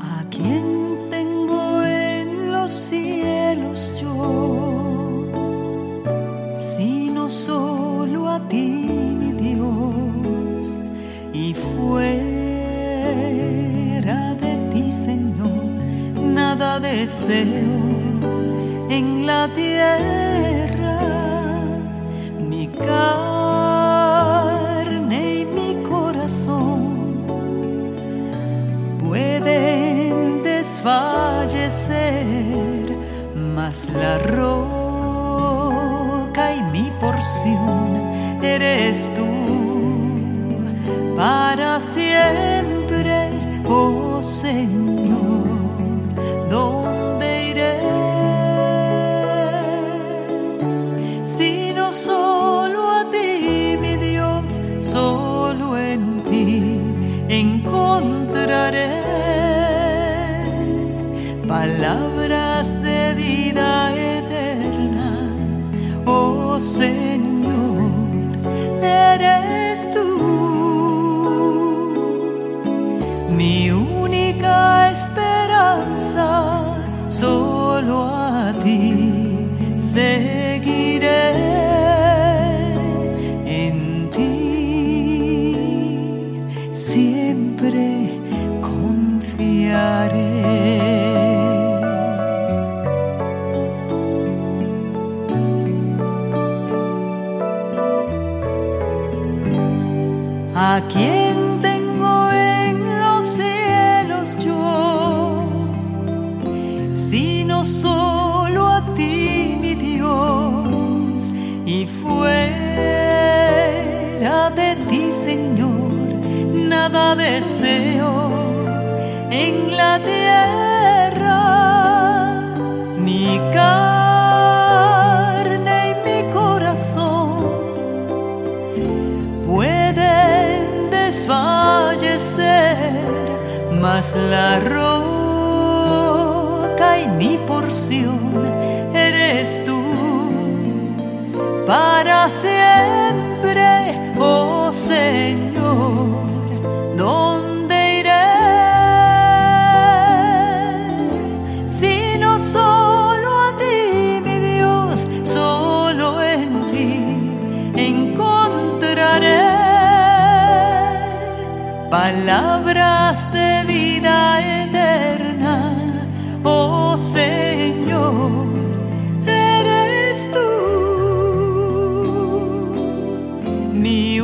A quien tengo en los cielos, yo, sino solo a ti, mi Dios, y fuera de ti, Señor. Nada deseo en la tierra, mi cama. Mas la roca y mi porción eres tú para siempre, oh Señor. ¿Dónde iré? Sino solo a ti, mi Dios, solo en ti encontraré palabras de vida eterna, oh Señor, eres ¿A quién tengo en los cielos yo? Sino solo a ti, mi Dios, y fuera de ti, Señor, nada deseo en la tierra. Mas la roca y mi porción eres tú para siempre, oh Señor. palabras de vida eterna, oh Señor, eres tú mi